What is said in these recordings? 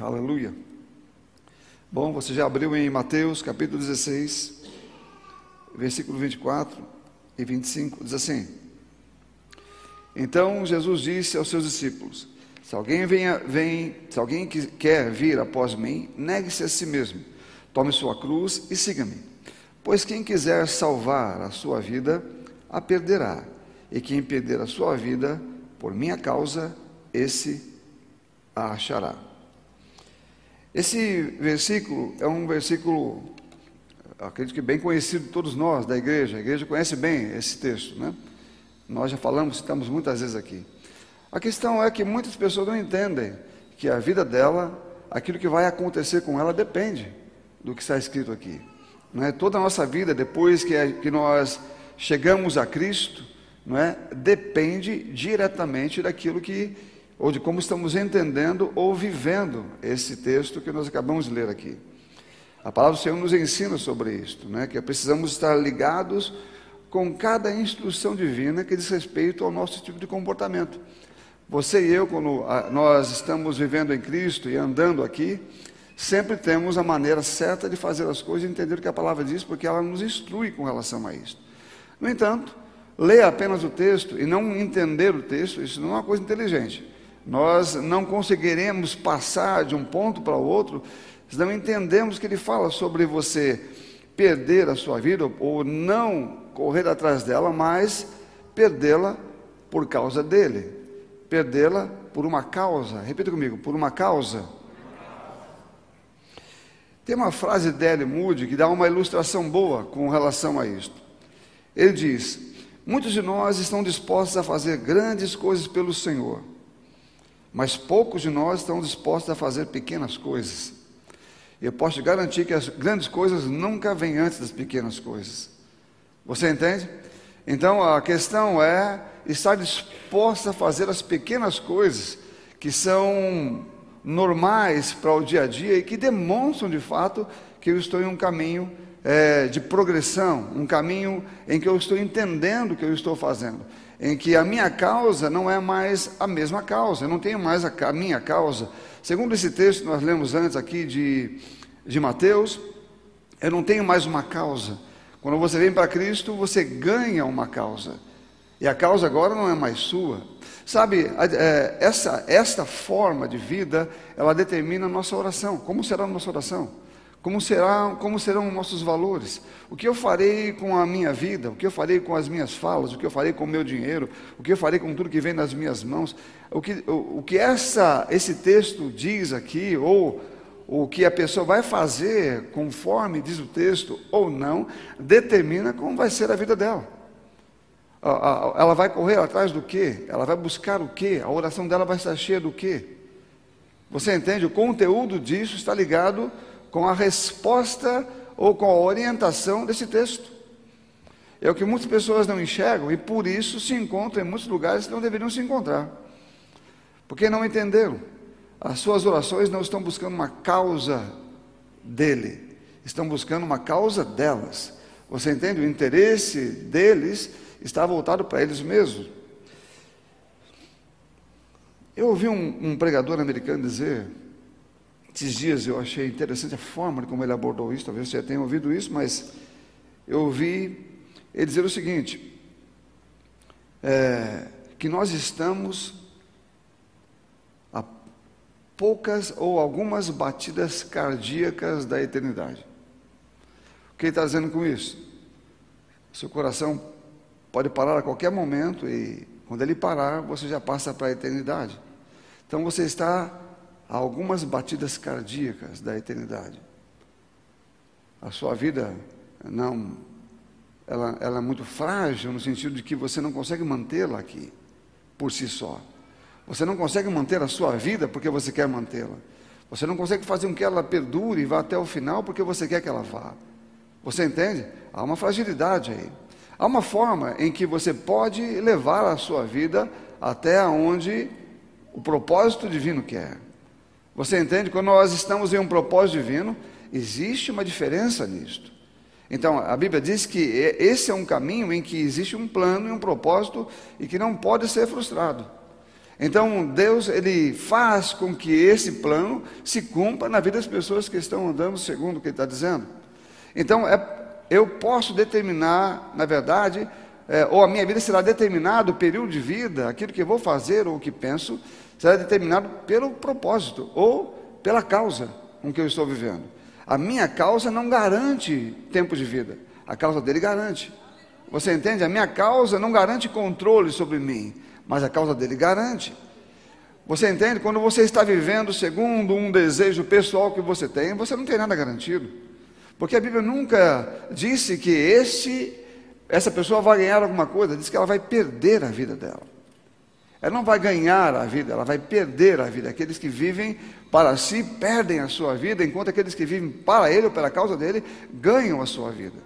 Aleluia. Bom, você já abriu em Mateus capítulo 16, versículo 24 e 25, diz assim: Então Jesus disse aos seus discípulos: Se alguém venha, vem, se alguém quer vir após mim, negue-se a si mesmo, tome sua cruz e siga-me. Pois quem quiser salvar a sua vida, a perderá, e quem perder a sua vida por minha causa, esse a achará. Esse versículo é um versículo, acredito que bem conhecido de todos nós da igreja. A igreja conhece bem esse texto, né? Nós já falamos, citamos muitas vezes aqui. A questão é que muitas pessoas não entendem que a vida dela, aquilo que vai acontecer com ela, depende do que está escrito aqui. Não é? Toda a nossa vida, depois que, que nós chegamos a Cristo, não é? depende diretamente daquilo que ou de como estamos entendendo ou vivendo esse texto que nós acabamos de ler aqui. A palavra do Senhor nos ensina sobre isto, né? que precisamos estar ligados com cada instrução divina que diz respeito ao nosso tipo de comportamento. Você e eu, quando nós estamos vivendo em Cristo e andando aqui, sempre temos a maneira certa de fazer as coisas e entender o que a palavra diz, porque ela nos instrui com relação a isso. No entanto, ler apenas o texto e não entender o texto, isso não é uma coisa inteligente. Nós não conseguiremos passar de um ponto para o outro se não entendemos que ele fala sobre você perder a sua vida ou não correr atrás dela, mas perdê-la por causa dele. Perdê-la por uma causa. Repita comigo, por uma causa. Tem uma frase de L. Moody que dá uma ilustração boa com relação a isto. Ele diz: Muitos de nós estão dispostos a fazer grandes coisas pelo Senhor mas poucos de nós estão dispostos a fazer pequenas coisas. Eu posso te garantir que as grandes coisas nunca vêm antes das pequenas coisas. Você entende? Então a questão é estar disposto a fazer as pequenas coisas que são normais para o dia a dia e que demonstram de fato que eu estou em um caminho é, de progressão, um caminho em que eu estou entendendo o que eu estou fazendo em que a minha causa não é mais a mesma causa, eu não tenho mais a, a minha causa. Segundo esse texto nós lemos antes aqui de, de Mateus, eu não tenho mais uma causa. Quando você vem para Cristo, você ganha uma causa. E a causa agora não é mais sua. Sabe, é, essa, esta forma de vida, ela determina a nossa oração. Como será a nossa oração? Como, será, como serão nossos valores? O que eu farei com a minha vida? O que eu farei com as minhas falas? O que eu farei com o meu dinheiro? O que eu farei com tudo que vem nas minhas mãos? O que, o, o que essa, esse texto diz aqui, ou o que a pessoa vai fazer conforme diz o texto ou não, determina como vai ser a vida dela. Ela vai correr atrás do quê? Ela vai buscar o quê? A oração dela vai estar cheia do quê? Você entende? O conteúdo disso está ligado com a resposta ou com a orientação desse texto. É o que muitas pessoas não enxergam e por isso se encontram em muitos lugares que não deveriam se encontrar. Porque não entenderam. As suas orações não estão buscando uma causa dele, estão buscando uma causa delas. Você entende? O interesse deles está voltado para eles mesmos. Eu ouvi um, um pregador americano dizer esses dias eu achei interessante a forma como ele abordou isso, talvez você já tenha ouvido isso, mas eu ouvi ele dizer o seguinte: é, que nós estamos a poucas ou algumas batidas cardíacas da eternidade. O que ele está dizendo com isso? Seu coração pode parar a qualquer momento e quando ele parar, você já passa para a eternidade. Então você está a algumas batidas cardíacas da eternidade. A sua vida não, ela, ela é muito frágil no sentido de que você não consegue mantê-la aqui por si só. Você não consegue manter a sua vida porque você quer mantê-la. Você não consegue fazer com que ela perdure e vá até o final porque você quer que ela vá. Você entende? Há uma fragilidade aí. Há uma forma em que você pode levar a sua vida até onde o propósito divino quer. Você entende? Quando nós estamos em um propósito divino, existe uma diferença nisto. Então, a Bíblia diz que esse é um caminho em que existe um plano e um propósito e que não pode ser frustrado. Então, Deus, ele faz com que esse plano se cumpra na vida das pessoas que estão andando segundo o que ele está dizendo. Então, é, eu posso determinar, na verdade, é, ou a minha vida será determinado, o período de vida, aquilo que vou fazer ou o que penso, será determinado pelo propósito ou pela causa com que eu estou vivendo. A minha causa não garante tempo de vida, a causa dele garante. Você entende? A minha causa não garante controle sobre mim, mas a causa dele garante. Você entende? Quando você está vivendo segundo um desejo pessoal que você tem, você não tem nada garantido. Porque a Bíblia nunca disse que este, essa pessoa vai ganhar alguma coisa, diz que ela vai perder a vida dela. Ela não vai ganhar a vida, ela vai perder a vida. Aqueles que vivem para si perdem a sua vida, enquanto aqueles que vivem para ele ou pela causa dele ganham a sua vida.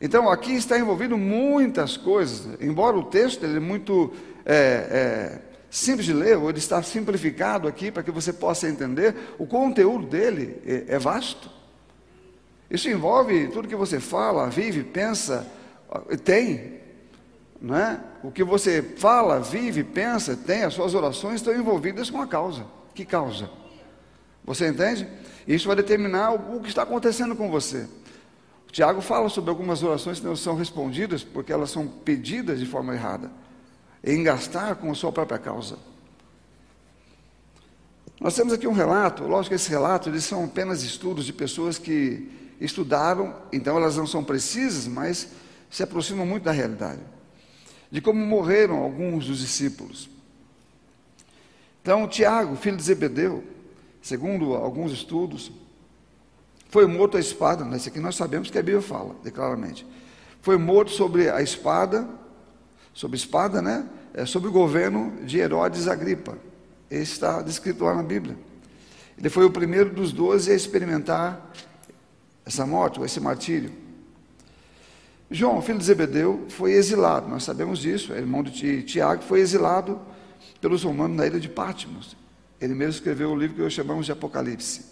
Então aqui está envolvido muitas coisas, embora o texto ele é muito é, é, simples de ler, ele está simplificado aqui para que você possa entender, o conteúdo dele é, é vasto. Isso envolve tudo que você fala, vive, pensa, tem. Não é? O que você fala, vive, pensa, tem, as suas orações estão envolvidas com a causa. Que causa? Você entende? Isso vai determinar o que está acontecendo com você. O Tiago fala sobre algumas orações que não são respondidas porque elas são pedidas de forma errada, em gastar com a sua própria causa. Nós temos aqui um relato, lógico que esses relatos eles são apenas estudos de pessoas que estudaram, então elas não são precisas, mas se aproximam muito da realidade, de como morreram alguns dos discípulos. Então, Tiago, filho de Zebedeu, segundo alguns estudos, foi morto a espada, nesse aqui nós sabemos que a Bíblia fala, claramente. Foi morto sobre a espada, sobre espada, né? É, sobre o governo de Herodes Agripa. Esse está descrito lá na Bíblia. Ele foi o primeiro dos doze a experimentar essa morte, ou esse martírio. João, filho de Zebedeu, foi exilado, nós sabemos disso, é irmão de Tiago, foi exilado pelos romanos na ilha de Patmos. Ele mesmo escreveu o livro que nós chamamos de Apocalipse.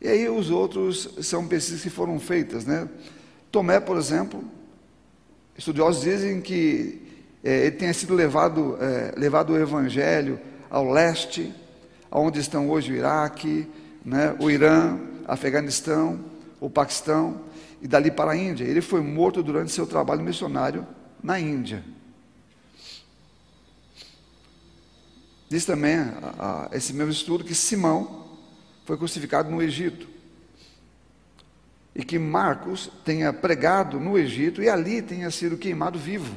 E aí os outros são pesquisas que foram feitas, né? Tomé, por exemplo, estudiosos dizem que é, ele tenha sido levado, é, levado o evangelho ao leste, aonde estão hoje o Iraque, né, o Irã, Afeganistão, o Paquistão, e dali para a Índia. Ele foi morto durante seu trabalho missionário na Índia. Diz também a, a, esse mesmo estudo que Simão, foi crucificado no Egito. E que Marcos tenha pregado no Egito e ali tenha sido queimado vivo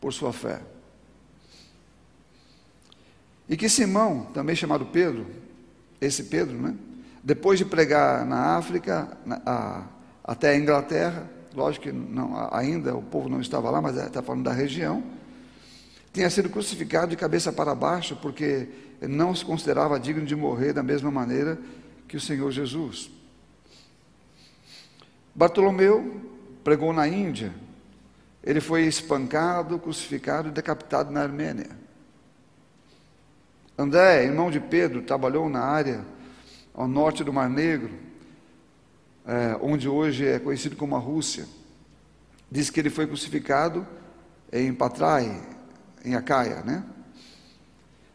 por sua fé. E que Simão, também chamado Pedro, esse Pedro, né? Depois de pregar na África, na, a, até a Inglaterra, lógico que não, ainda o povo não estava lá, mas está falando da região, tinha sido crucificado de cabeça para baixo, porque não se considerava digno de morrer da mesma maneira que o Senhor Jesus. Bartolomeu pregou na Índia. Ele foi espancado, crucificado e decapitado na Armênia. André, irmão de Pedro, trabalhou na área ao norte do Mar Negro, é, onde hoje é conhecido como a Rússia. Diz que ele foi crucificado em Patrai, em Acaia, né?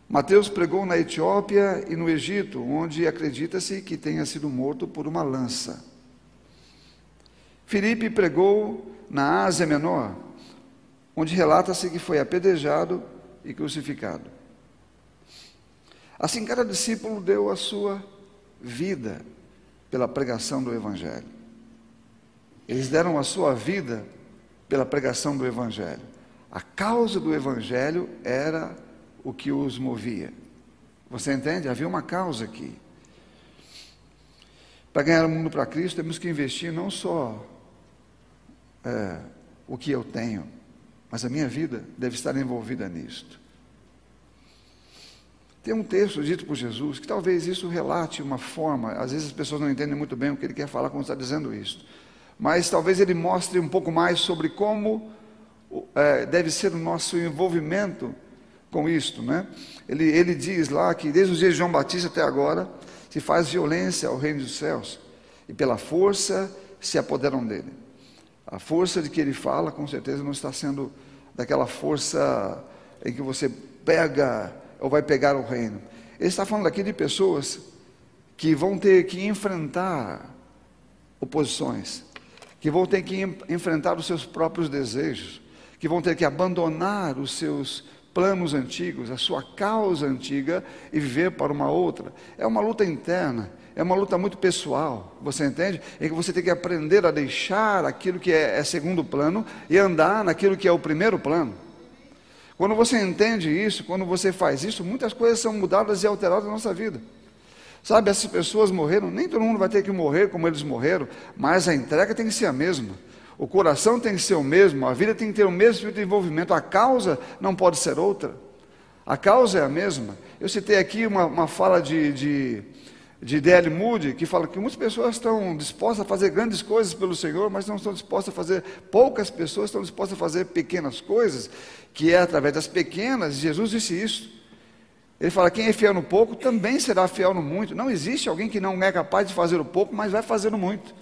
Mateus pregou na Etiópia e no Egito, onde acredita-se que tenha sido morto por uma lança. Filipe pregou na Ásia Menor, onde relata-se que foi apedrejado e crucificado. Assim, cada discípulo deu a sua vida pela pregação do Evangelho. Eles deram a sua vida pela pregação do Evangelho. A causa do Evangelho era o que os movia. Você entende? Havia uma causa aqui. Para ganhar o mundo para Cristo, temos que investir não só é, o que eu tenho, mas a minha vida deve estar envolvida nisto. Tem um texto dito por Jesus que talvez isso relate uma forma, às vezes as pessoas não entendem muito bem o que ele quer falar quando está dizendo isso, mas talvez ele mostre um pouco mais sobre como é, deve ser o nosso envolvimento com isto, né? Ele, ele diz lá que desde os dias de João Batista até agora se faz violência ao reino dos céus e pela força se apoderam dele. A força de que ele fala, com certeza, não está sendo daquela força em que você pega ou vai pegar o reino. Ele está falando aqui de pessoas que vão ter que enfrentar oposições, que vão ter que enfrentar os seus próprios desejos, que vão ter que abandonar os seus planos antigos, a sua causa antiga e viver para uma outra. É uma luta interna, é uma luta muito pessoal, você entende? Em que você tem que aprender a deixar aquilo que é, é segundo plano e andar naquilo que é o primeiro plano. Quando você entende isso, quando você faz isso, muitas coisas são mudadas e alteradas na nossa vida. Sabe, essas pessoas morreram, nem todo mundo vai ter que morrer como eles morreram, mas a entrega tem que ser a mesma. O coração tem que ser o mesmo, a vida tem que ter o mesmo tipo de envolvimento, a causa não pode ser outra. A causa é a mesma. Eu citei aqui uma, uma fala de, de, de D.L. Moody, que fala que muitas pessoas estão dispostas a fazer grandes coisas pelo Senhor, mas não estão dispostas a fazer, poucas pessoas estão dispostas a fazer pequenas coisas, que é através das pequenas, Jesus disse isso. Ele fala: quem é fiel no pouco também será fiel no muito. Não existe alguém que não é capaz de fazer o pouco, mas vai fazer o muito.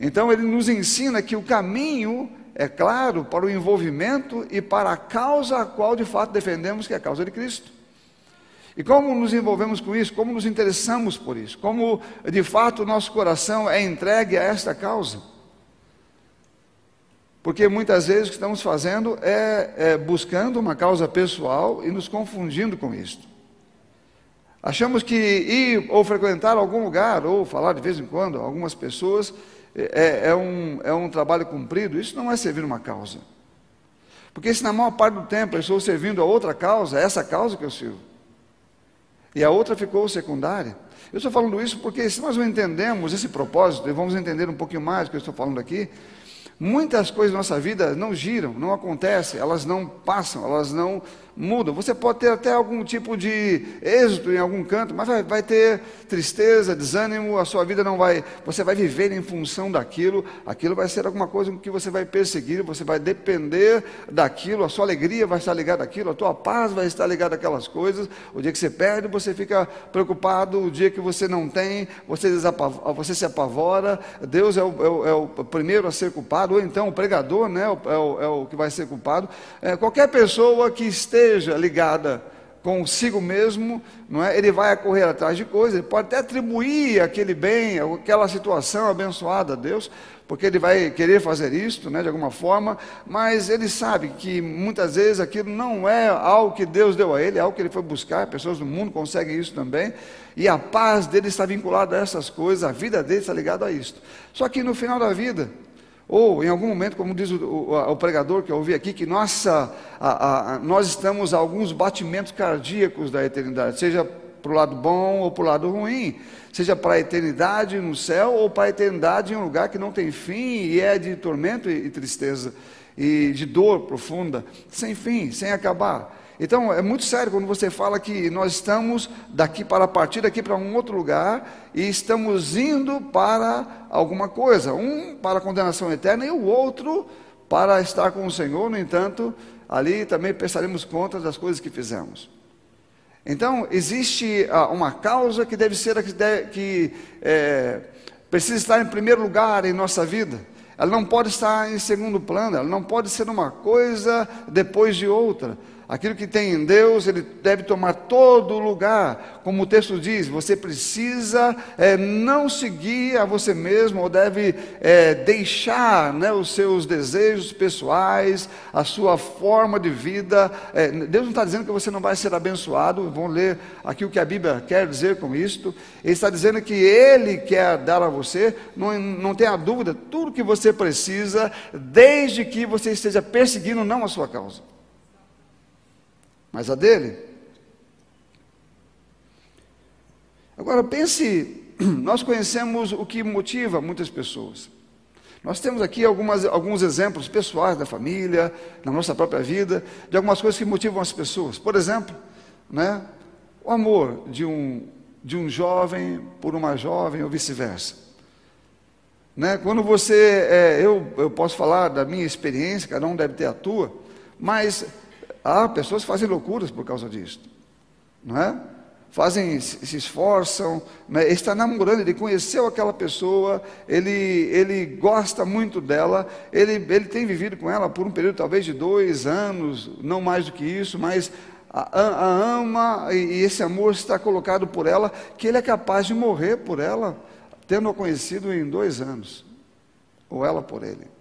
Então ele nos ensina que o caminho é claro para o envolvimento e para a causa a qual de fato defendemos, que é a causa de Cristo. E como nos envolvemos com isso? Como nos interessamos por isso? Como de fato o nosso coração é entregue a esta causa? Porque muitas vezes o que estamos fazendo é, é buscando uma causa pessoal e nos confundindo com isto. Achamos que ir ou frequentar algum lugar, ou falar de vez em quando, algumas pessoas, é, é, um, é um trabalho cumprido, isso não é servir uma causa. Porque se na maior parte do tempo eu estou servindo a outra causa, é essa causa que eu sirvo. E a outra ficou secundária. Eu estou falando isso porque se nós não entendemos esse propósito, e vamos entender um pouquinho mais do que eu estou falando aqui, muitas coisas da nossa vida não giram, não acontecem, elas não passam, elas não mudam. Você pode ter até algum tipo de êxito em algum canto, mas vai, vai, ter tristeza, desânimo, a sua vida não vai. Você vai viver em função daquilo, aquilo vai ser alguma coisa que você vai perseguir, você vai depender daquilo, a sua alegria vai estar ligada àquilo, a tua paz vai estar ligada àquelas coisas. O dia que você perde, você fica preocupado, o dia que você não tem, você, você se apavora. Deus é o, é, o, é o, primeiro a ser culpado, ou então o pregador né, é, o, é o que vai ser culpado. É, qualquer pessoa que esteja esteja ligada consigo mesmo, não é? Ele vai correr atrás de coisas, ele pode até atribuir aquele bem, aquela situação abençoada a Deus, porque ele vai querer fazer isso, né, de alguma forma, mas ele sabe que muitas vezes aquilo não é algo que Deus deu a ele, é algo que ele foi buscar, pessoas do mundo conseguem isso também, e a paz dele está vinculada a essas coisas, a vida dele está ligada a isso. Só que no final da vida, ou em algum momento, como diz o, o, o pregador que eu ouvi aqui, que nossa, a, a, nós estamos a alguns batimentos cardíacos da eternidade, seja para o lado bom ou para o lado ruim, seja para a eternidade no céu ou para a eternidade em um lugar que não tem fim e é de tormento e, e tristeza e de dor profunda, sem fim, sem acabar. Então é muito sério quando você fala que nós estamos daqui para partir daqui para um outro lugar e estamos indo para alguma coisa, um para a condenação eterna e o outro para estar com o Senhor. No entanto, ali também prestaremos contas das coisas que fizemos. Então existe ah, uma causa que deve ser que, deve, que é, precisa estar em primeiro lugar em nossa vida. Ela não pode estar em segundo plano, ela não pode ser uma coisa depois de outra. Aquilo que tem em Deus, ele deve tomar todo lugar. Como o texto diz, você precisa é, não seguir a você mesmo, ou deve é, deixar né, os seus desejos pessoais, a sua forma de vida. É, Deus não está dizendo que você não vai ser abençoado. Vamos ler aqui o que a Bíblia quer dizer com isto. Ele está dizendo que Ele quer dar a você, não, não tenha dúvida, tudo que você precisa, desde que você esteja perseguindo não a sua causa mas a dele. Agora pense, nós conhecemos o que motiva muitas pessoas. Nós temos aqui algumas, alguns exemplos pessoais da família, na nossa própria vida, de algumas coisas que motivam as pessoas. Por exemplo, né, o amor de um, de um jovem por uma jovem ou vice-versa. Né, quando você, é, eu, eu posso falar da minha experiência, cada um deve ter a tua, mas Há pessoas que fazem loucuras por causa disso, não é? fazem, se esforçam, né? está namorando, ele conheceu aquela pessoa, ele, ele gosta muito dela, ele, ele tem vivido com ela por um período talvez de dois anos, não mais do que isso, mas a, a ama e, e esse amor está colocado por ela, que ele é capaz de morrer por ela, tendo-a conhecido em dois anos, ou ela por ele.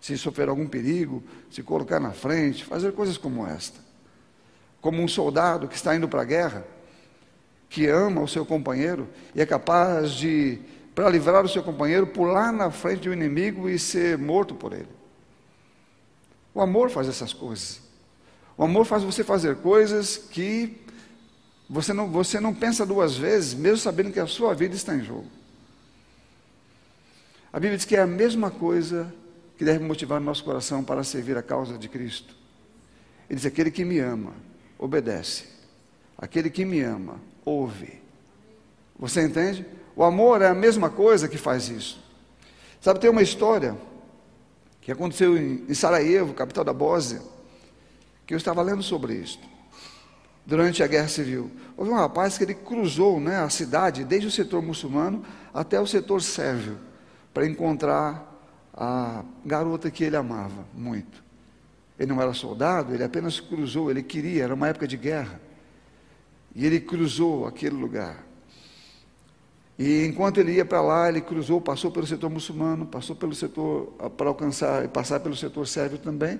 Se sofrer algum perigo, se colocar na frente, fazer coisas como esta como um soldado que está indo para a guerra, que ama o seu companheiro e é capaz de, para livrar o seu companheiro, pular na frente do inimigo e ser morto por ele. O amor faz essas coisas. O amor faz você fazer coisas que você não, você não pensa duas vezes, mesmo sabendo que a sua vida está em jogo. A Bíblia diz que é a mesma coisa que deve motivar nosso coração para servir a causa de Cristo. Ele diz: aquele que me ama obedece. Aquele que me ama, ouve. Você entende? O amor é a mesma coisa que faz isso. Sabe, tem uma história que aconteceu em Sarajevo, capital da Bósnia, que eu estava lendo sobre isso. Durante a guerra civil, houve um rapaz que ele cruzou né, a cidade, desde o setor muçulmano até o setor sérvio, para encontrar a garota que ele amava muito. Ele não era soldado, ele apenas cruzou, ele queria, era uma época de guerra. E ele cruzou aquele lugar. E enquanto ele ia para lá, ele cruzou, passou pelo setor muçulmano, passou pelo setor, ah, para alcançar e passar pelo setor sérvio também.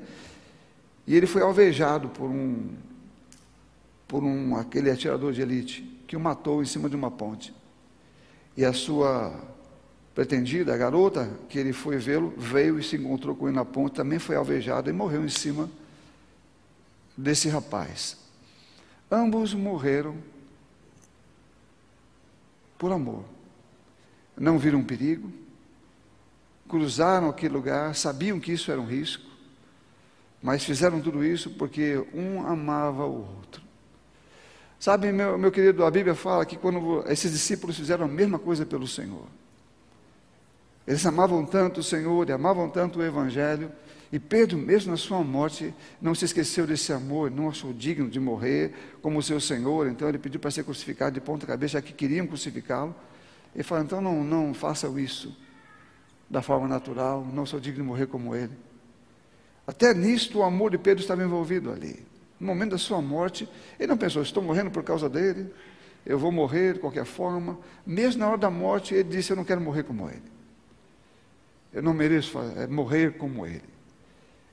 E ele foi alvejado por um, por um, aquele atirador de elite, que o matou em cima de uma ponte. E a sua pretendida, a garota que ele foi vê-lo, veio e se encontrou com ele na ponte, também foi alvejada e morreu em cima desse rapaz. Ambos morreram por amor. Não viram perigo, cruzaram aquele lugar, sabiam que isso era um risco, mas fizeram tudo isso porque um amava o outro. Sabe, meu, meu querido, a Bíblia fala que quando esses discípulos fizeram a mesma coisa pelo Senhor, eles amavam tanto o Senhor e amavam tanto o Evangelho. E Pedro, mesmo na sua morte, não se esqueceu desse amor, não achou digno de morrer como o seu Senhor. Então ele pediu para ser crucificado de ponta cabeça, já que queriam crucificá-lo. Ele falou: então não, não façam isso da forma natural, não sou digno de morrer como ele. Até nisto o amor de Pedro estava envolvido ali. No momento da sua morte, ele não pensou: estou morrendo por causa dele, eu vou morrer de qualquer forma. Mesmo na hora da morte, ele disse: eu não quero morrer como ele. Eu não mereço é, morrer como ele.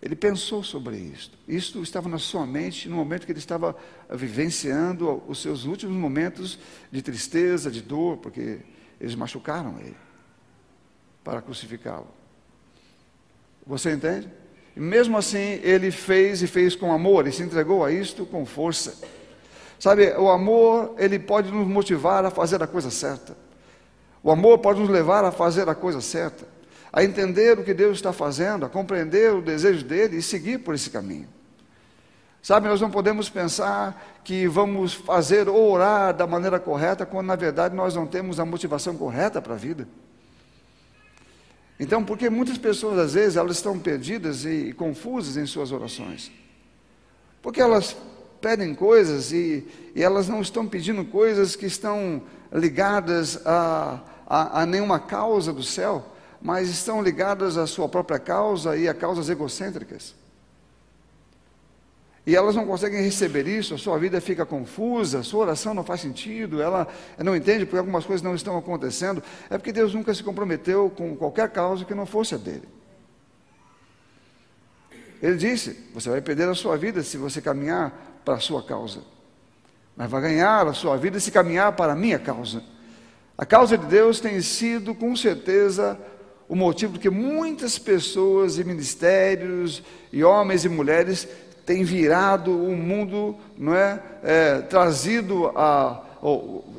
Ele pensou sobre isso. Isso estava na sua mente no momento que ele estava vivenciando os seus últimos momentos de tristeza, de dor, porque eles machucaram ele para crucificá-lo. Você entende? E mesmo assim, ele fez e fez com amor, ele se entregou a isto com força. Sabe, o amor, ele pode nos motivar a fazer a coisa certa. O amor pode nos levar a fazer a coisa certa a entender o que Deus está fazendo, a compreender o desejo dele e seguir por esse caminho. Sabe, nós não podemos pensar que vamos fazer ou orar da maneira correta, quando na verdade nós não temos a motivação correta para a vida. Então, porque muitas pessoas às vezes elas estão perdidas e, e confusas em suas orações. Porque elas pedem coisas e, e, elas não estão pedindo coisas que estão ligadas a, a, a nenhuma causa do céu, mas estão ligadas à sua própria causa e a causas egocêntricas. E elas não conseguem receber isso, a sua vida fica confusa, a sua oração não faz sentido, ela não entende porque algumas coisas não estão acontecendo. É porque Deus nunca se comprometeu com qualquer causa que não fosse a dele. Ele disse: Você vai perder a sua vida se você caminhar para a sua causa, mas vai ganhar a sua vida se caminhar para a minha causa. A causa de Deus tem sido, com certeza, o motivo porque muitas pessoas e ministérios e homens e mulheres têm virado o mundo, não é, é trazido a,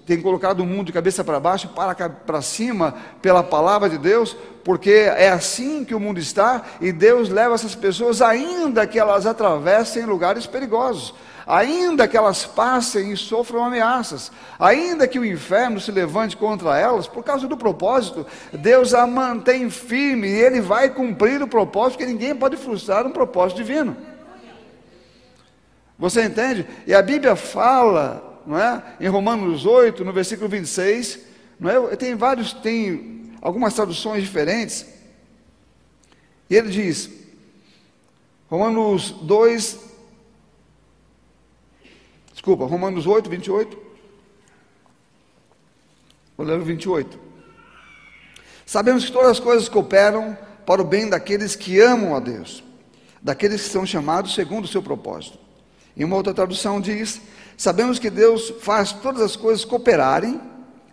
tem colocado o mundo de cabeça para baixo, para para cima, pela palavra de Deus, porque é assim que o mundo está e Deus leva essas pessoas, ainda que elas atravessem lugares perigosos ainda que elas passem e sofram ameaças, ainda que o inferno se levante contra elas, por causa do propósito, Deus a mantém firme e Ele vai cumprir o propósito, porque ninguém pode frustrar um propósito divino. Você entende? E a Bíblia fala não é? Em Romanos 8, no versículo 26, não é? Tem vários, tem algumas traduções diferentes. E ele diz, Romanos 2, desculpa, Romanos 8, 28. Vou ler o 28. Sabemos que todas as coisas cooperam para o bem daqueles que amam a Deus, daqueles que são chamados segundo o seu propósito. Em uma outra tradução diz: Sabemos que Deus faz todas as coisas cooperarem,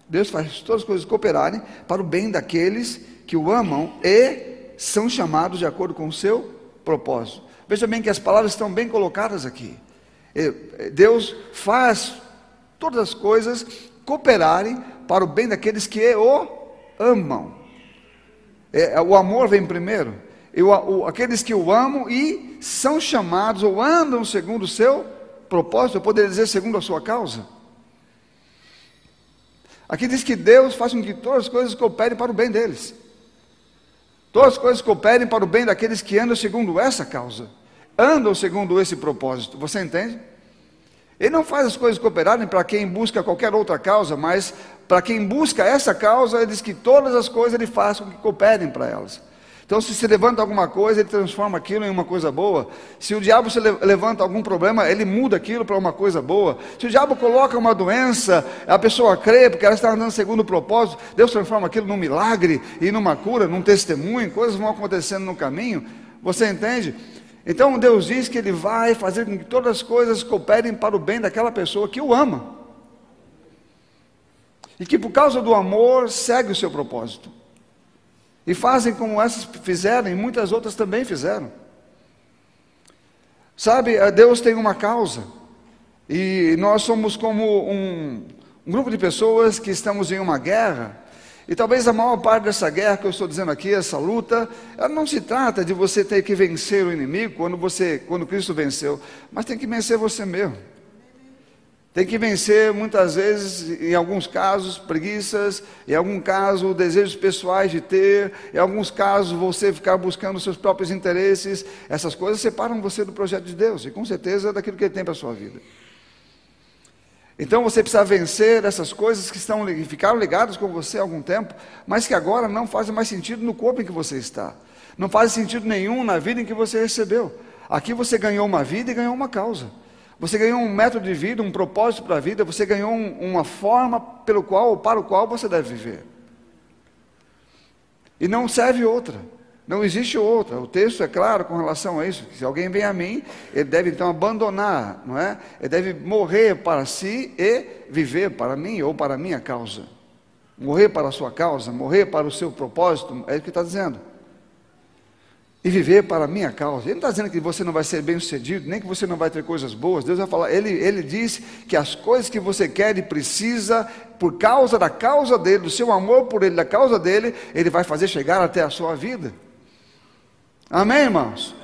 Deus faz todas as coisas cooperarem para o bem daqueles que o amam e são chamados de acordo com o seu propósito. Veja bem que as palavras estão bem colocadas aqui. Deus faz todas as coisas cooperarem para o bem daqueles que o amam. É, o amor vem primeiro. Eu, o, aqueles que o amam e são chamados ou andam segundo o seu propósito, eu poderia dizer segundo a sua causa. Aqui diz que Deus faz com que todas as coisas cooperem para o bem deles. Todas as coisas cooperem para o bem daqueles que andam segundo essa causa, andam segundo esse propósito. Você entende? Ele não faz as coisas cooperarem para quem busca qualquer outra causa, mas para quem busca essa causa, ele diz que todas as coisas ele faz com que cooperem para elas. Então, se se levanta alguma coisa, ele transforma aquilo em uma coisa boa. Se o diabo se levanta algum problema, ele muda aquilo para uma coisa boa. Se o diabo coloca uma doença, a pessoa crê, porque ela está andando segundo o propósito, Deus transforma aquilo num milagre e numa cura, num testemunho, coisas vão acontecendo no caminho. Você entende? Então Deus diz que Ele vai fazer com que todas as coisas cooperem para o bem daquela pessoa que o ama. E que por causa do amor segue o seu propósito. E fazem como essas fizeram e muitas outras também fizeram. Sabe, eh, Deus tem uma causa. E nós somos como um, um grupo de pessoas que estamos em uma guerra. E talvez a maior parte dessa guerra que eu estou dizendo aqui, essa luta, ela não se trata de você ter que vencer o inimigo quando você, quando Cristo venceu, mas tem que vencer você mesmo. Tem que vencer muitas vezes, em alguns casos, preguiças, em algum caso, desejos pessoais de ter, em alguns casos, você ficar buscando seus próprios interesses. Essas coisas separam você do projeto de Deus e, com certeza, daquilo que Ele tem para a sua vida. Então você precisa vencer essas coisas que estão, ficaram ligadas com você há algum tempo, mas que agora não fazem mais sentido no corpo em que você está. Não faz sentido nenhum na vida em que você recebeu. Aqui você ganhou uma vida e ganhou uma causa. Você ganhou um método de vida, um propósito para a vida, você ganhou um, uma forma pelo qual ou para o qual você deve viver. E não serve outra. Não existe outra. O texto é claro com relação a isso. Se alguém vem a mim, ele deve então abandonar, não é? Ele deve morrer para si e viver para mim ou para a minha causa. Morrer para a sua causa, morrer para o seu propósito, é o que está dizendo e viver para a minha causa. Ele não está dizendo que você não vai ser bem sucedido, nem que você não vai ter coisas boas. Deus vai falar, ele, ele diz que as coisas que você quer e precisa, por causa da causa dele, do seu amor por ele, da causa dele, ele vai fazer chegar até a sua vida. Amém, irmãos?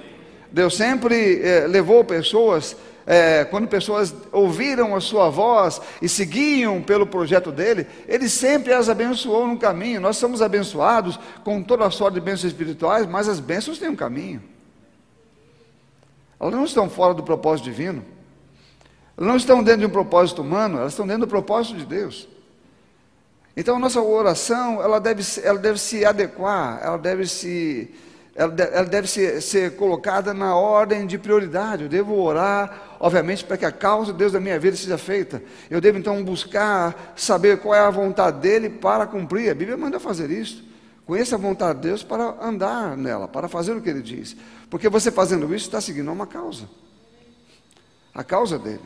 Deus sempre eh, levou pessoas é, quando pessoas ouviram a sua voz e seguiam pelo projeto dele, ele sempre as abençoou no caminho. Nós somos abençoados com toda a sorte de bênçãos espirituais, mas as bênçãos têm um caminho. Elas não estão fora do propósito divino. Elas não estão dentro de um propósito humano, elas estão dentro do propósito de Deus. Então a nossa oração, ela deve, ela deve se adequar, ela deve se ela, deve ser, ser, colocada na ordem de prioridade. Eu devo orar, obviamente, para que a causa de Deus da minha vida seja feita. Eu devo então buscar saber qual é a vontade dele para cumprir. A Bíblia manda fazer isso. Conheça a vontade de Deus para andar nela, para fazer o que ele diz. Porque você fazendo isso está seguindo uma causa. A causa dele.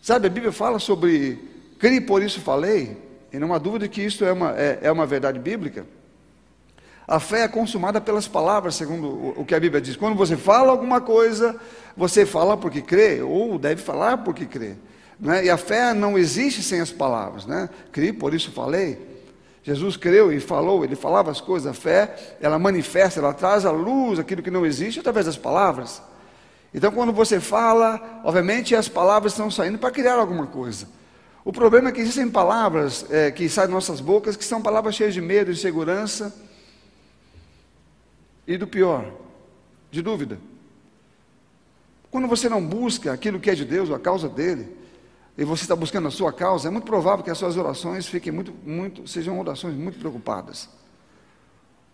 Sabe, a Bíblia fala sobre criei, por isso falei, e não há dúvida que isso é uma, é, é uma verdade bíblica. A fé é consumada pelas palavras, segundo o que a Bíblia diz. Quando você fala alguma coisa, você fala porque crê, ou deve falar porque crê. Né? E a fé não existe sem as palavras. Né? Criei, por isso falei. Jesus creu e falou, ele falava as coisas. A fé, ela manifesta, ela traz à luz aquilo que não existe através das palavras. Então, quando você fala, obviamente as palavras estão saindo para criar alguma coisa. O problema é que existem palavras é, que saem das nossas bocas que são palavras cheias de medo, de insegurança e do pior, de dúvida. Quando você não busca aquilo que é de Deus, a causa dele, e você está buscando a sua causa, é muito provável que as suas orações fiquem muito, muito, sejam orações muito preocupadas.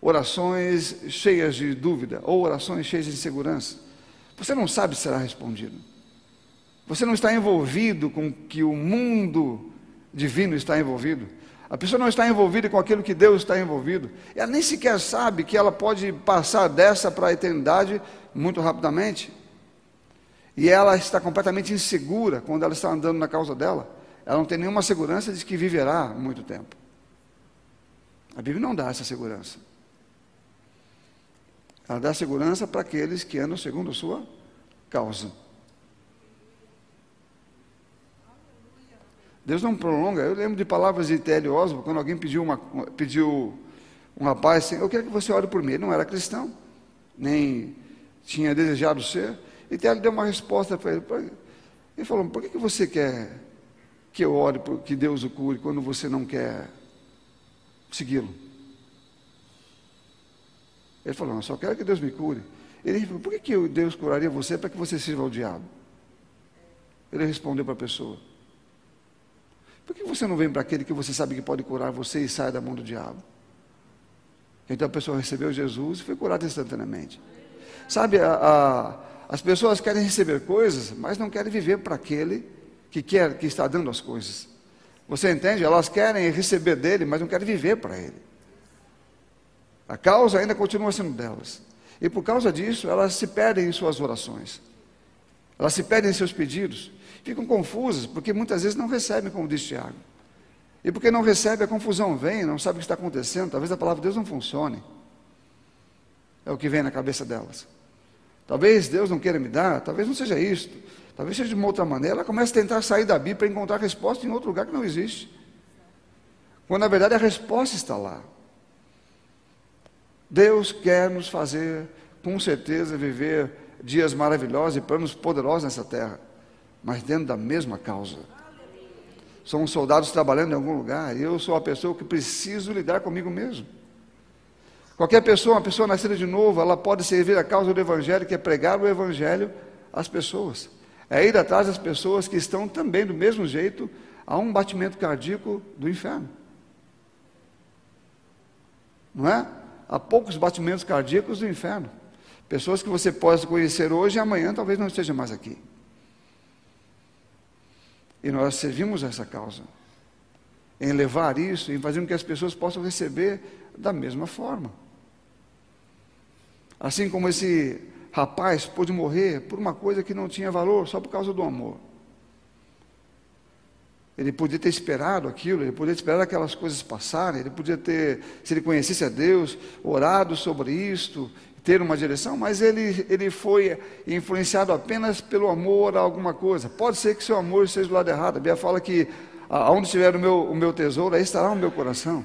Orações cheias de dúvida, ou orações cheias de insegurança. Você não sabe se será respondido. Você não está envolvido com o que o mundo divino está envolvido. A pessoa não está envolvida com aquilo que Deus está envolvido. Ela nem sequer sabe que ela pode passar dessa para a eternidade muito rapidamente. E ela está completamente insegura quando ela está andando na causa dela. Ela não tem nenhuma segurança de que viverá muito tempo. A Bíblia não dá essa segurança. Ela dá segurança para aqueles que andam segundo a sua causa. Deus não prolonga. Eu lembro de palavras de T.L. Oswald, quando alguém pediu, uma, pediu um rapaz assim, eu quero que você ore por mim. Ele não era cristão, nem tinha desejado ser. E T.L. deu uma resposta para ele. Ele falou, por que, que você quer que eu ore, que Deus o cure, quando você não quer segui-lo? Ele falou, eu só quero que Deus me cure. Ele falou, por que, que Deus curaria você para que você sirva ao diabo? Ele respondeu para a pessoa, por que você não vem para aquele que você sabe que pode curar você e sai da mão do diabo? Então a pessoa recebeu Jesus e foi curada instantaneamente. Sabe, a, a, as pessoas querem receber coisas, mas não querem viver para aquele que quer, que está dando as coisas. Você entende? Elas querem receber dele, mas não querem viver para ele. A causa ainda continua sendo delas. E por causa disso, elas se perdem em suas orações. Elas se perdem em seus pedidos ficam confusas, porque muitas vezes não recebem, como diz Tiago. E porque não recebe, a confusão vem, não sabe o que está acontecendo, talvez a palavra de Deus não funcione. É o que vem na cabeça delas. Talvez Deus não queira me dar, talvez não seja isto, talvez seja de uma outra maneira. Ela começa a tentar sair da Bíblia para encontrar resposta em outro lugar que não existe. Quando na verdade a resposta está lá. Deus quer nos fazer, com certeza, viver dias maravilhosos e planos poderosos nessa terra mas dentro da mesma causa. Somos soldados trabalhando em algum lugar e eu sou a pessoa que preciso lidar comigo mesmo. Qualquer pessoa, uma pessoa nascida de novo, ela pode servir a causa do Evangelho, que é pregar o Evangelho às pessoas. É ir atrás das pessoas que estão também do mesmo jeito a um batimento cardíaco do inferno. Não é? Há poucos batimentos cardíacos do inferno. Pessoas que você pode conhecer hoje e amanhã talvez não esteja mais aqui. E nós servimos essa causa, em levar isso, em fazer com que as pessoas possam receber da mesma forma. Assim como esse rapaz pôde morrer por uma coisa que não tinha valor, só por causa do amor. Ele podia ter esperado aquilo, ele podia ter esperado aquelas coisas passarem, ele podia ter, se ele conhecesse a Deus, orado sobre isto ter uma direção, mas ele, ele foi influenciado apenas pelo amor a alguma coisa. Pode ser que seu amor seja do lado errado. A Bíblia fala que aonde estiver o meu, o meu tesouro, aí estará o meu coração.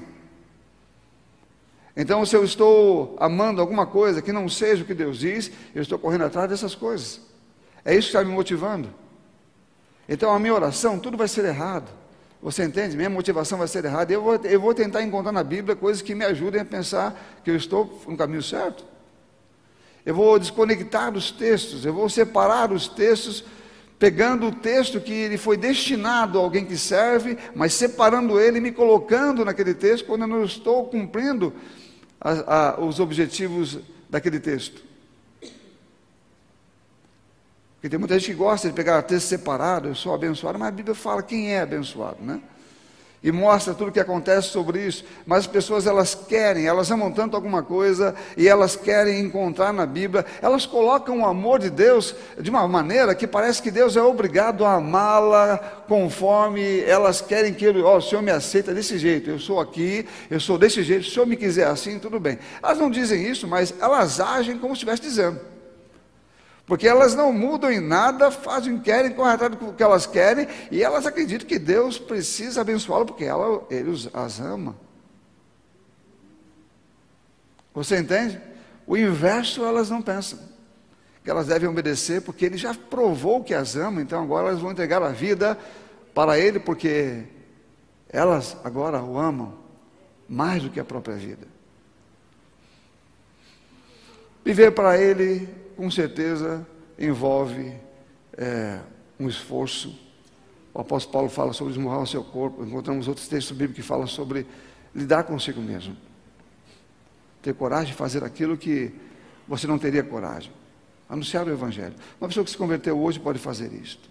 Então, se eu estou amando alguma coisa que não seja o que Deus diz, eu estou correndo atrás dessas coisas. É isso que está me motivando. Então, a minha oração, tudo vai ser errado. Você entende? Minha motivação vai ser errada. Eu vou, eu vou tentar encontrar na Bíblia coisas que me ajudem a pensar que eu estou no caminho certo. Eu vou desconectar os textos, eu vou separar os textos, pegando o texto que ele foi destinado a alguém que serve, mas separando ele e me colocando naquele texto quando eu não estou cumprindo a, a, os objetivos daquele texto. Porque tem muita gente que gosta de pegar texto separado, eu sou abençoado, mas a Bíblia fala quem é abençoado, né? E mostra tudo o que acontece sobre isso, mas as pessoas elas querem, elas amam tanto alguma coisa e elas querem encontrar na Bíblia, elas colocam o amor de Deus de uma maneira que parece que Deus é obrigado a amá-la conforme elas querem que ele, oh, o Senhor me aceita desse jeito, eu sou aqui, eu sou desse jeito, se o Senhor me quiser assim, tudo bem. Elas não dizem isso, mas elas agem como se estivesse dizendo. Porque elas não mudam em nada, fazem, querem, correm atrás do que elas querem, e elas acreditam que Deus precisa abençoá-las, porque ela, Ele as ama. Você entende? O inverso elas não pensam. Que elas devem obedecer, porque Ele já provou que as ama, então agora elas vão entregar a vida para Ele, porque elas agora o amam mais do que a própria vida. Viver para Ele com certeza envolve é, um esforço, O apóstolo Paulo fala sobre esmurrar o seu corpo. Encontramos outros textos bíblicos que falam sobre lidar consigo mesmo. Ter coragem de fazer aquilo que você não teria coragem. Anunciar o Evangelho. Uma pessoa que se converteu hoje pode fazer isto.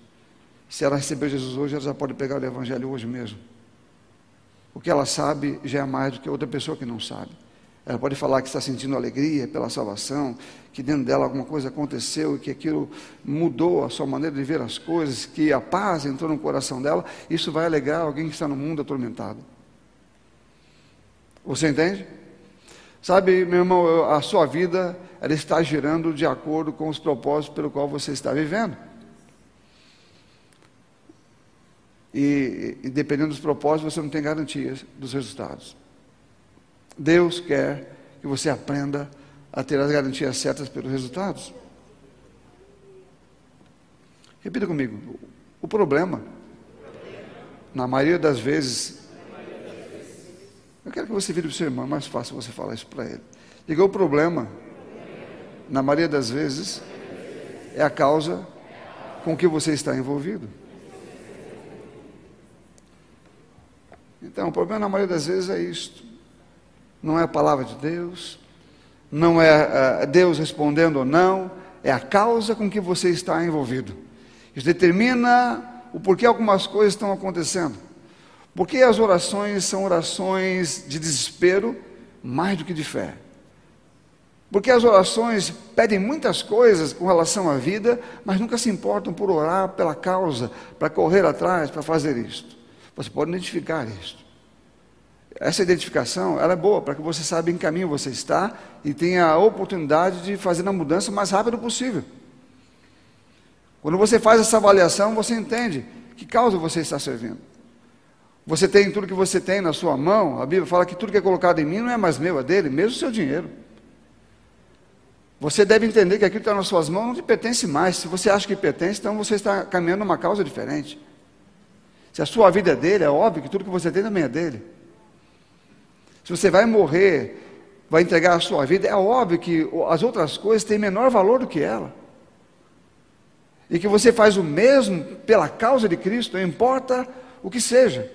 Se ela recebeu Jesus hoje, ela já pode pegar o Evangelho hoje mesmo. O que ela sabe já é mais do que outra pessoa que não sabe. Ela pode falar que está sentindo alegria pela salvação, que dentro dela alguma coisa aconteceu e que aquilo mudou a sua maneira de ver as coisas, que a paz entrou no coração dela. Isso vai alegrar alguém que está no mundo atormentado. Você entende? Sabe, meu irmão, a sua vida ela está girando de acordo com os propósitos pelo qual você está vivendo. E, e dependendo dos propósitos, você não tem garantias dos resultados. Deus quer que você aprenda a ter as garantias certas pelos resultados. Repita comigo. O problema, na maioria das vezes, eu quero que você vire para o seu irmão, é mais fácil você falar isso para ele. Diga: o problema, na maioria das vezes, é a causa com que você está envolvido. Então, o problema na maioria das vezes é isto. Não é a palavra de Deus, não é uh, Deus respondendo ou não, é a causa com que você está envolvido. Isso determina o porquê algumas coisas estão acontecendo. Porque as orações são orações de desespero mais do que de fé. Porque as orações pedem muitas coisas com relação à vida, mas nunca se importam por orar pela causa, para correr atrás, para fazer isto. Você pode identificar isto. Essa identificação, ela é boa para que você saiba em que caminho você está e tenha a oportunidade de fazer a mudança o mais rápido possível. Quando você faz essa avaliação, você entende que causa você está servindo. Você tem tudo que você tem na sua mão, a Bíblia fala que tudo que é colocado em mim não é mais meu, é dele, mesmo o seu dinheiro. Você deve entender que aquilo que está nas suas mãos não te pertence mais. Se você acha que pertence, então você está caminhando uma causa diferente. Se a sua vida é dele, é óbvio que tudo que você tem também é dele. Se você vai morrer, vai entregar a sua vida, é óbvio que as outras coisas têm menor valor do que ela. E que você faz o mesmo pela causa de Cristo, não importa o que seja.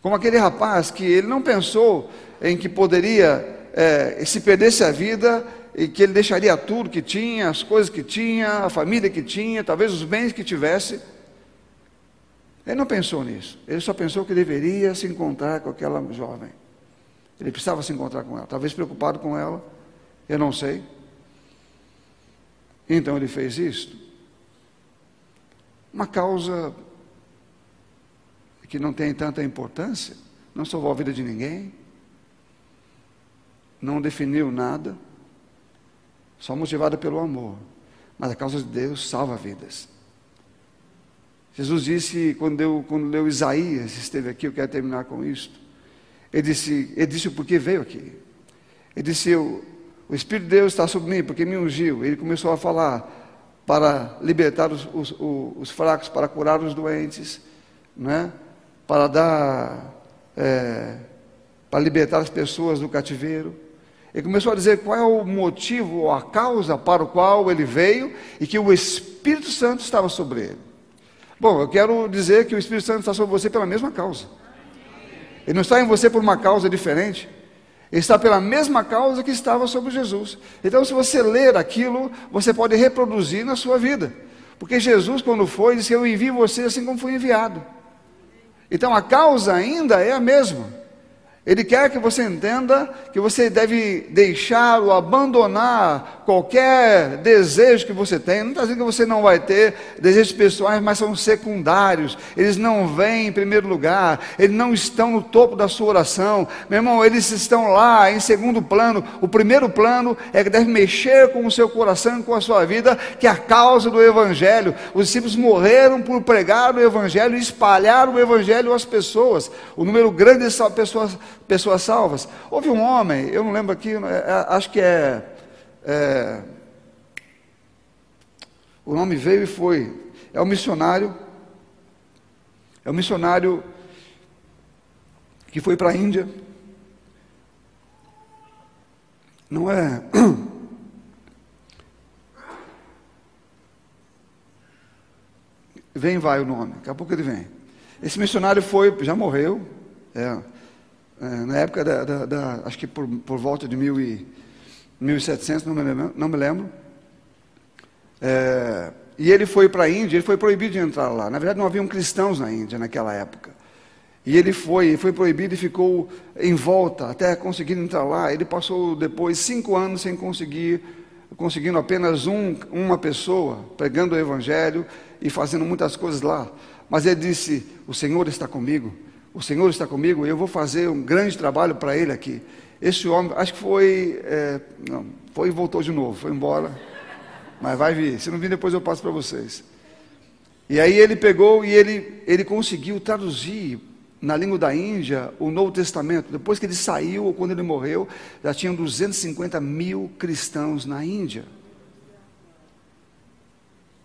Como aquele rapaz que ele não pensou em que poderia, é, se perdesse a vida, e que ele deixaria tudo que tinha, as coisas que tinha, a família que tinha, talvez os bens que tivesse, ele não pensou nisso. Ele só pensou que deveria se encontrar com aquela jovem. Ele precisava se encontrar com ela. Talvez preocupado com ela. Eu não sei. Então ele fez isto. Uma causa que não tem tanta importância, não salvou a vida de ninguém, não definiu nada, só motivada pelo amor. Mas a causa de Deus salva vidas. Jesus disse, quando deu, quando leu Isaías, esteve aqui, eu quero terminar com isto. Ele disse, ele disse o porquê veio aqui. Ele disse, eu, o Espírito de Deus está sobre mim, porque me ungiu. Ele começou a falar para libertar os, os, os, os fracos, para curar os doentes, né? para dar, é, para libertar as pessoas do cativeiro. Ele começou a dizer qual é o motivo ou a causa para o qual ele veio e que o Espírito Santo estava sobre ele. Bom, eu quero dizer que o Espírito Santo está sobre você pela mesma causa. Ele não está em você por uma causa diferente. Ele está pela mesma causa que estava sobre Jesus. Então, se você ler aquilo, você pode reproduzir na sua vida. Porque Jesus, quando foi, disse: Eu envio você assim como fui enviado. Então, a causa ainda é a mesma. Ele quer que você entenda que você deve deixar ou abandonar qualquer desejo que você tem. Não está dizendo que você não vai ter desejos pessoais, mas são secundários. Eles não vêm em primeiro lugar. Eles não estão no topo da sua oração. Meu irmão, eles estão lá em segundo plano. O primeiro plano é que deve mexer com o seu coração, com a sua vida, que é a causa do Evangelho. Os discípulos morreram por pregar o Evangelho e espalhar o Evangelho às pessoas. O número grande de pessoas pessoas salvas. Houve um homem, eu não lembro aqui, é, é, acho que é, é, O nome veio e foi. É o missionário. É o missionário que foi para a Índia. Não é. Vem vai o nome, daqui a pouco ele vem. Esse missionário foi, já morreu, é, é, na época da, da, da, acho que por, por volta de mil e, 1700, não me lembro. Não me lembro. É, e ele foi para a Índia, ele foi proibido de entrar lá. Na verdade, não haviam cristãos na Índia naquela época. E ele foi, foi proibido e ficou em volta até conseguir entrar lá. Ele passou depois cinco anos sem conseguir, conseguindo apenas um, uma pessoa, pregando o Evangelho e fazendo muitas coisas lá. Mas ele disse: O Senhor está comigo, o Senhor está comigo, e eu vou fazer um grande trabalho para ele aqui. Esse homem, acho que foi, é, não, foi e voltou de novo, foi embora. Mas vai vir. Se não vir, depois eu passo para vocês. E aí ele pegou e ele, ele conseguiu traduzir na língua da Índia, o Novo Testamento, depois que ele saiu, ou quando ele morreu, já tinham 250 mil cristãos na Índia.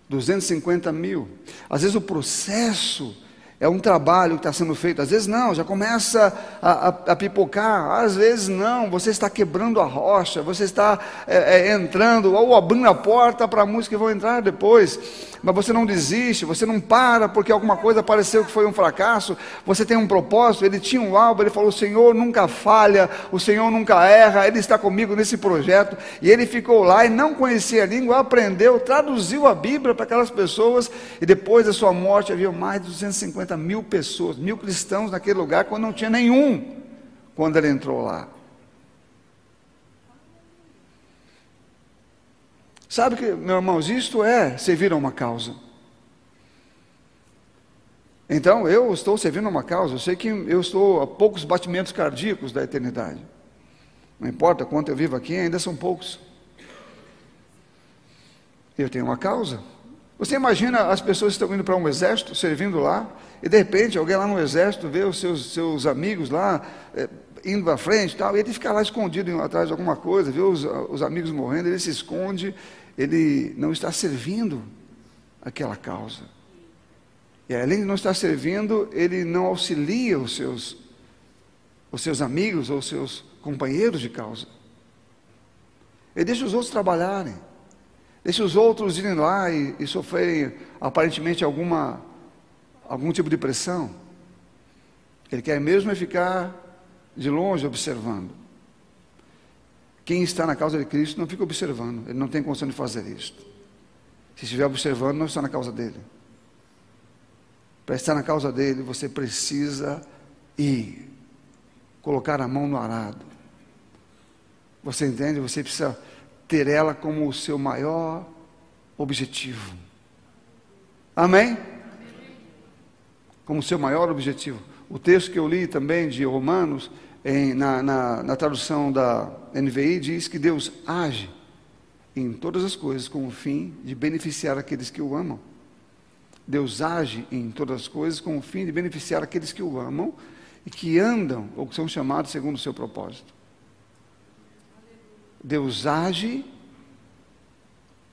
250 mil. Às vezes o processo é um trabalho que está sendo feito. Às vezes não, já começa a, a, a, pipocar. Às vezes não, você está quebrando a rocha, você está é, é, entrando ou abrindo a porta para músicos que vão entrar depois. Mas você não desiste, você não para porque alguma coisa pareceu que foi um fracasso. Você tem um propósito. Ele tinha um alvo, ele falou: O Senhor nunca falha, o Senhor nunca erra, Ele está comigo nesse projeto. E ele ficou lá e não conhecia a língua, aprendeu, traduziu a Bíblia para aquelas pessoas. E depois da sua morte havia mais de 250 50 mil pessoas, mil cristãos naquele lugar, quando não tinha nenhum, quando ele entrou lá. Sabe que, meus irmãos, isto é servir a uma causa. Então, eu estou servindo a uma causa, eu sei que eu estou a poucos batimentos cardíacos da eternidade. Não importa quanto eu vivo aqui, ainda são poucos. Eu tenho uma causa. Você imagina as pessoas que estão indo para um exército, servindo lá, e de repente alguém lá no exército vê os seus, seus amigos lá é, indo para frente e tal, e ele fica lá escondido atrás de alguma coisa, vê os, os amigos morrendo, ele se esconde, ele não está servindo aquela causa. E além de não estar servindo, ele não auxilia os seus, os seus amigos ou os seus companheiros de causa. Ele deixa os outros trabalharem. Deixa os outros irem lá e, e sofrerem aparentemente alguma algum tipo de pressão. Ele quer mesmo é ficar de longe observando. Quem está na causa de Cristo não fica observando, ele não tem condição de fazer isso. Se estiver observando, não está na causa dele. Para estar na causa dele, você precisa ir, colocar a mão no arado. Você entende? Você precisa ter ela como o seu maior objetivo. Amém? Como seu maior objetivo. O texto que eu li também de Romanos, em, na, na, na tradução da NVI, diz que Deus age em todas as coisas com o fim de beneficiar aqueles que o amam. Deus age em todas as coisas com o fim de beneficiar aqueles que o amam e que andam ou que são chamados segundo o seu propósito. Deus age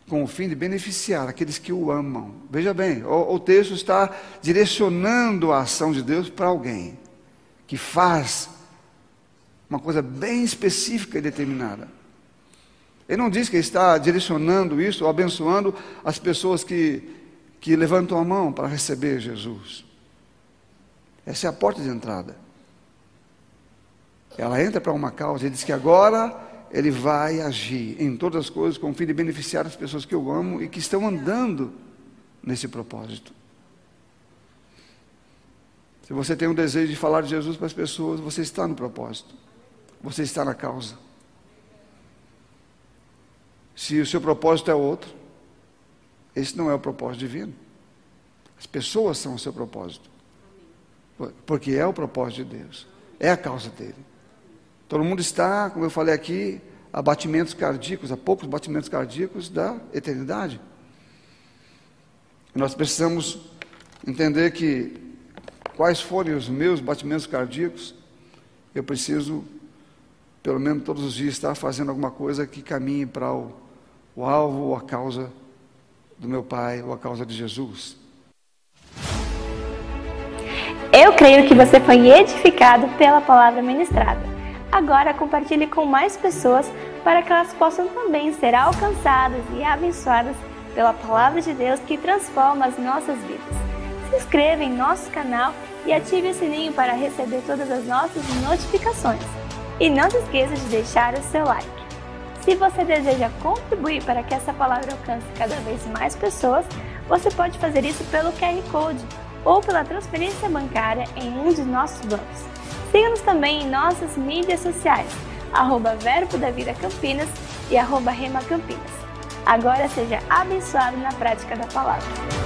com o fim de beneficiar aqueles que o amam. Veja bem, o, o texto está direcionando a ação de Deus para alguém que faz uma coisa bem específica e determinada. Ele não diz que está direcionando isso ou abençoando as pessoas que, que levantam a mão para receber Jesus. Essa é a porta de entrada. Ela entra para uma causa e diz que agora ele vai agir em todas as coisas com o fim de beneficiar as pessoas que eu amo e que estão andando nesse propósito. Se você tem um desejo de falar de Jesus para as pessoas, você está no propósito, você está na causa. Se o seu propósito é outro, esse não é o propósito divino. As pessoas são o seu propósito, porque é o propósito de Deus, é a causa dele. Todo mundo está, como eu falei aqui, a batimentos cardíacos, a poucos batimentos cardíacos da eternidade. Nós precisamos entender que quais forem os meus batimentos cardíacos, eu preciso, pelo menos todos os dias, estar fazendo alguma coisa que caminhe para o, o alvo ou a causa do meu Pai ou a causa de Jesus. Eu creio que você foi edificado pela palavra ministrada. Agora compartilhe com mais pessoas para que elas possam também ser alcançadas e abençoadas pela palavra de Deus que transforma as nossas vidas. Se inscreva em nosso canal e ative o sininho para receber todas as nossas notificações. E não se esqueça de deixar o seu like. Se você deseja contribuir para que essa palavra alcance cada vez mais pessoas, você pode fazer isso pelo QR Code ou pela transferência bancária em um de nossos bancos. Siga-nos também em nossas mídias sociais, arroba Verbo da Vida Campinas e arroba Rema Campinas. Agora seja abençoado na prática da palavra.